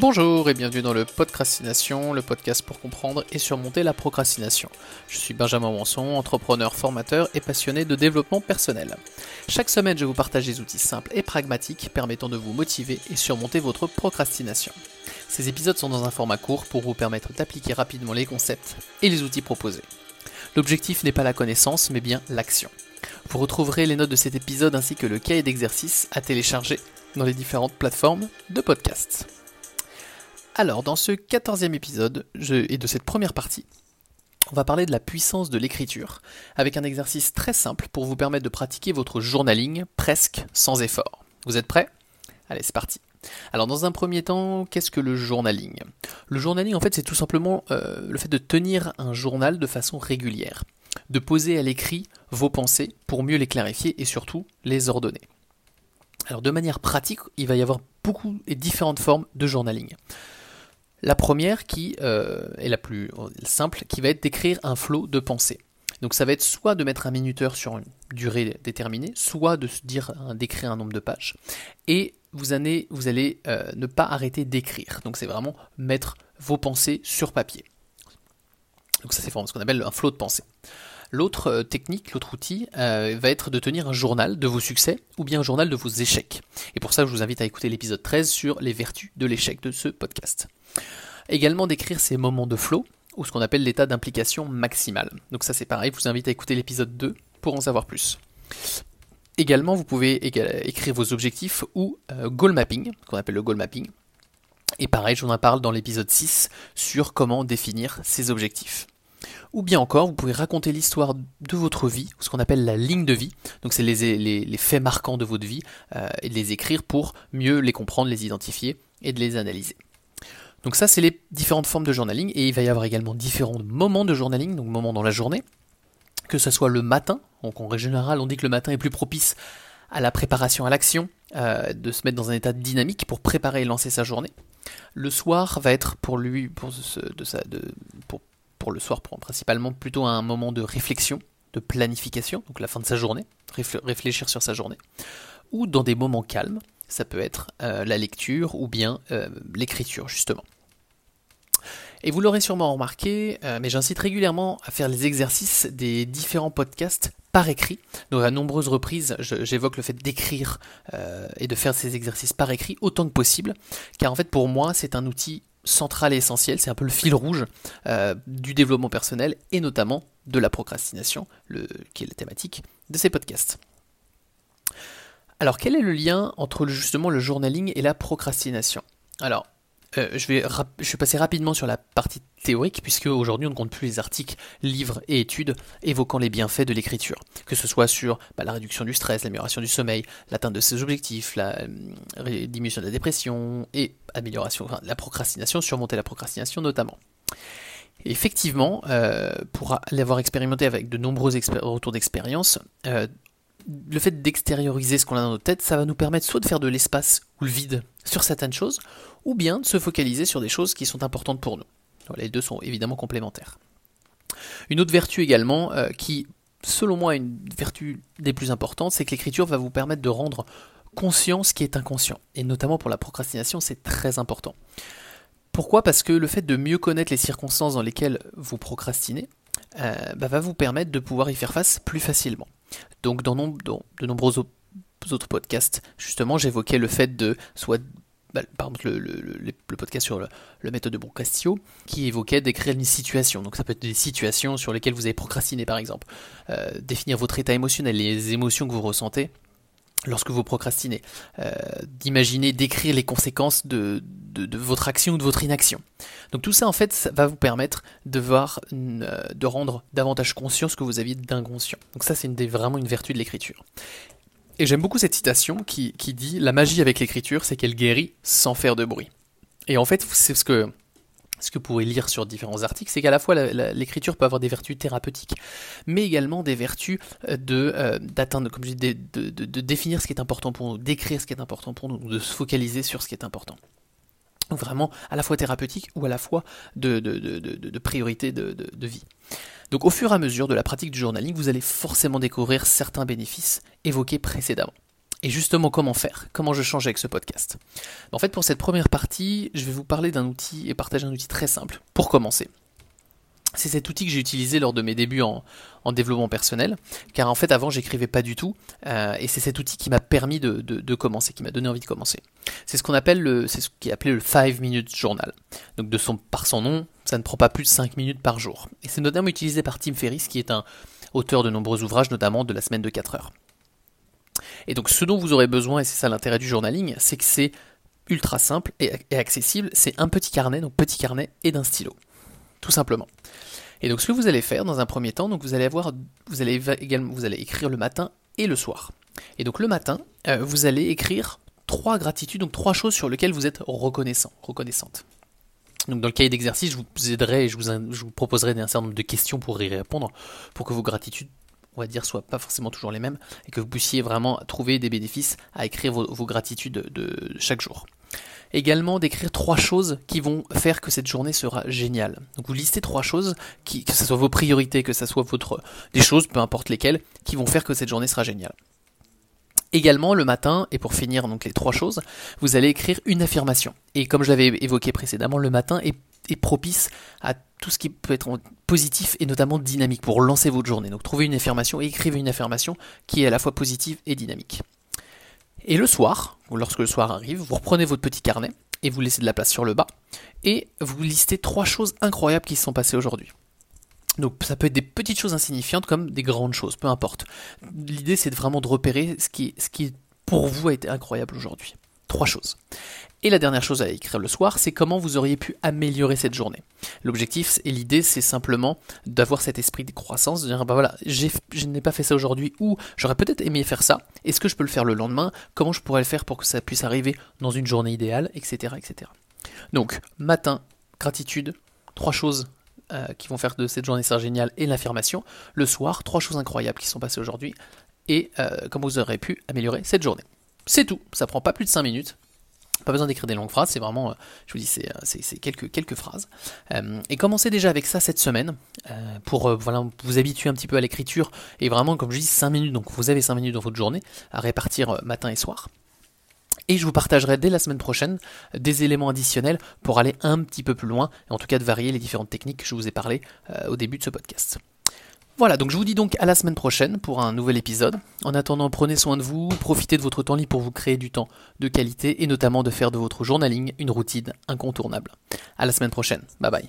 Bonjour et bienvenue dans le Podcrastination, le podcast pour comprendre et surmonter la procrastination. Je suis Benjamin Wanson, entrepreneur, formateur et passionné de développement personnel. Chaque semaine, je vous partage des outils simples et pragmatiques permettant de vous motiver et surmonter votre procrastination. Ces épisodes sont dans un format court pour vous permettre d'appliquer rapidement les concepts et les outils proposés. L'objectif n'est pas la connaissance, mais bien l'action. Vous retrouverez les notes de cet épisode ainsi que le cahier d'exercice à télécharger dans les différentes plateformes de podcast. Alors, dans ce quatorzième épisode et de cette première partie, on va parler de la puissance de l'écriture, avec un exercice très simple pour vous permettre de pratiquer votre journaling presque sans effort. Vous êtes prêts? Allez, c'est parti. Alors dans un premier temps, qu'est-ce que le journaling? Le journaling en fait c'est tout simplement euh, le fait de tenir un journal de façon régulière, de poser à l'écrit vos pensées pour mieux les clarifier et surtout les ordonner. Alors de manière pratique, il va y avoir beaucoup et différentes formes de journaling. La première qui euh, est la plus simple, qui va être d'écrire un flot de pensées. Donc ça va être soit de mettre un minuteur sur une durée déterminée, soit de se dire d'écrire un nombre de pages. Et vous allez, euh, ne pas arrêter d'écrire. Donc c'est vraiment mettre vos pensées sur papier. Donc ça c'est ce qu'on appelle un flot de pensées. L'autre euh, technique, l'autre outil, va être de tenir un journal de vos succès ou bien un journal de vos échecs. Et pour ça, je vous invite à écouter l'épisode 13 sur les vertus de l'échec de ce podcast. Également d'écrire ces moments de flow, ou ce qu'on appelle l'état d'implication maximale. Donc ça c'est pareil, je vous invite à écouter l'épisode 2 pour en savoir plus. Également, vous pouvez écrire vos objectifs ou euh, goal mapping, qu'on appelle le goal mapping. Et pareil, je vous en parle dans l'épisode 6 sur comment définir ces objectifs. Ou bien encore, vous pouvez raconter l'histoire de votre vie, ce qu'on appelle la ligne de vie. Donc c'est les, faits marquants de votre vie, euh, et de les écrire pour mieux les comprendre, les identifier et de les analyser. Donc ça, c'est les différentes formes de journaling, et il va y avoir également différents moments de journaling, donc moments dans la journée, que ce soit le matin, donc en général, on dit que le matin est plus propice à la préparation à l'action, euh, de se mettre dans un état dynamique pour préparer et lancer sa journée. Le soir va être pour lui, pour, le soir, principalement plutôt un moment de réflexion, de planification, donc la fin de sa journée, réfléchir sur sa journée, ou dans des moments calmes, ça peut être euh, la lecture ou bien euh, l'écriture justement. Et vous l'aurez sûrement remarqué, euh, mais j'incite régulièrement à faire les exercices des différents podcasts par écrit. Donc à nombreuses reprises, j'évoque le fait d'écrire et de faire ces exercices par écrit autant que possible, car en fait pour moi c'est un outil central et essentiel, c'est un peu le fil rouge du développement personnel et notamment de la procrastination, qui est la thématique de ces podcasts. Alors quel est le lien entre justement le journaling et la procrastination? Alors, euh, je, vais je rapidement sur la partie théorique, puisque aujourd'hui on ne compte plus les articles, livres et études évoquant les bienfaits de l'écriture, que ce soit sur bah, la réduction du stress, l'amélioration du sommeil, l'atteinte de ses objectifs, la euh, diminution de la dépression et amélioration, enfin, la procrastination, surmonter la procrastination notamment. Effectivement, euh, pour l'avoir expérimenté avec de nombreux retours d'expérience, le fait d'extérioriser ce qu'on a dans notre tête, ça va nous permettre soit de faire de l'espace ou le vide sur certaines choses, ou bien de se focaliser sur des choses qui sont importantes pour nous. Les deux sont évidemment complémentaires. Une autre vertu également, euh, qui selon moi est une vertu des plus importantes, c'est que l'écriture va vous permettre de rendre conscient ce qui est inconscient. Et notamment pour la procrastination, c'est très important. Pourquoi? Parce que le fait de mieux connaître les circonstances dans lesquelles vous procrastinez euh, bah, va vous permettre de pouvoir y faire face plus facilement. Donc dans, de nombreux autres podcasts, justement, j'évoquais le fait de soit bah, par exemple le, podcast sur le, méthode de Boncastio qui évoquait d'écrire une situation. Donc ça peut être des situations sur lesquelles vous avez procrastiné par exemple. Euh, définir votre état émotionnel, les émotions que vous ressentez lorsque vous procrastinez. Euh, d'imaginer, d'écrire les conséquences de, votre action ou de votre inaction. Donc tout ça en fait va vous permettre de voir, euh, de rendre davantage conscient ce que vous aviez d'inconscient. Donc ça c'est vraiment une vertu de l'écriture. Et j'aime beaucoup cette citation qui dit La magie avec l'écriture c'est qu'elle guérit sans faire de bruit. Et en fait c'est ce que ce que vous pourrez lire sur différents articles, c'est qu'à la fois l'écriture peut avoir des vertus thérapeutiques, mais également des vertus euh, de euh, comme je dis, de, définir ce qui est important pour nous, d'écrire ce qui est important pour nous, de se focaliser sur ce qui est important. Vraiment à la fois thérapeutique ou à la fois de, de priorité de, vie. Donc au fur et à mesure de la pratique du journaling, vous allez forcément découvrir certains bénéfices évoqués précédemment. Et justement, comment faire? Comment je change avec ce podcast? En fait, pour cette première partie, je vais vous parler d'un outil et partager un outil très simple pour commencer. C'est cet outil que j'ai utilisé lors de mes débuts en, développement personnel, car en fait avant j'écrivais pas du tout, euh, et c'est cet outil qui m'a permis de, commencer, qui m'a donné envie de commencer. C'est ce qu'on appelle le, c'est ce qui est appelé le 5 minutes journal. Donc de son, par son nom, ça ne prend pas plus de 5 minutes par jour. Et c'est notamment utilisé par Tim Ferriss, qui est un auteur de nombreux ouvrages, notamment de la semaine de 4 heures. Et donc ce dont vous aurez besoin, et c'est ça l'intérêt du journaling, c'est que c'est ultra simple et, accessible, c'est un petit carnet, donc petit carnet et d'un stylo. Tout simplement. Et donc ce que vous allez faire dans un premier temps, donc vous allez avoir, vous allez également, vous allez écrire le matin et le soir. Et donc le matin, euh, vous allez écrire trois gratitudes, donc trois choses sur lesquelles vous êtes reconnaissant, reconnaissante. Donc dans le cahier d'exercice, je vous aiderai et je vous proposerai un certain nombre de questions pour y répondre, pour que vos gratitudes, on va dire, soient pas forcément toujours les mêmes, et que vous puissiez vraiment trouver des bénéfices à écrire vos, gratitudes de chaque jour également d'écrire trois choses qui vont faire que cette journée sera géniale. Donc vous listez trois choses, que ce soit vos priorités, que ce soit votre, des choses, peu importe lesquelles, qui vont faire que cette journée sera géniale. Également le matin, et pour finir donc les trois choses, vous allez écrire une affirmation. Et comme je l'avais évoqué précédemment, le matin est, propice à tout ce qui peut être positif et notamment dynamique pour lancer votre journée. Donc trouvez une affirmation et écrivez une affirmation qui est à la fois positive et dynamique. Et le soir, lorsque le soir arrive, vous reprenez votre petit carnet et vous laissez de la place sur le bas et vous listez trois choses incroyables qui se sont passées aujourd'hui. Donc ça peut être des petites choses insignifiantes comme des grandes choses, peu importe. L'idée c'est vraiment de repérer ce qui pour vous a été incroyable aujourd'hui. Trois choses. Et la dernière chose à écrire le soir, c'est comment vous auriez pu améliorer cette journée. L'objectif et l'idée, c'est simplement d'avoir cet esprit de croissance, de dire bah voilà, je n'ai pas fait ça aujourd'hui ou j'aurais peut-être aimé faire ça. Est-ce que je peux le faire le lendemain? Comment je pourrais le faire pour que ça puisse arriver dans une journée idéale, etc., etc. Donc matin, gratitude, trois choses euh, qui vont faire de cette journée ça géniale et l'affirmation. Le soir, trois choses incroyables qui sont passées aujourd'hui et euh, comment vous aurez pu améliorer cette journée. C'est tout, ça prend pas plus de 5 minutes. Pas besoin d'écrire des longues phrases, c'est vraiment, euh, je vous dis, c'est, euh, quelques, phrases. Euh, et commencez déjà avec ça cette semaine, pour vous habituer un petit peu à l'écriture, et vraiment, comme je dis, 5 minutes, donc vous avez 5 minutes dans votre journée, à répartir matin et soir. Et je vous partagerai dès la semaine prochaine des éléments additionnels pour aller un petit peu plus loin, et en tout cas de varier les différentes techniques que je vous ai parlé au début de ce podcast. Voilà, donc je vous dis donc à la semaine prochaine pour un nouvel épisode. En attendant, prenez soin de vous, profitez de votre temps libre pour vous créer du temps de qualité et notamment de faire de votre journaling une routine incontournable. À la semaine prochaine. Bye bye.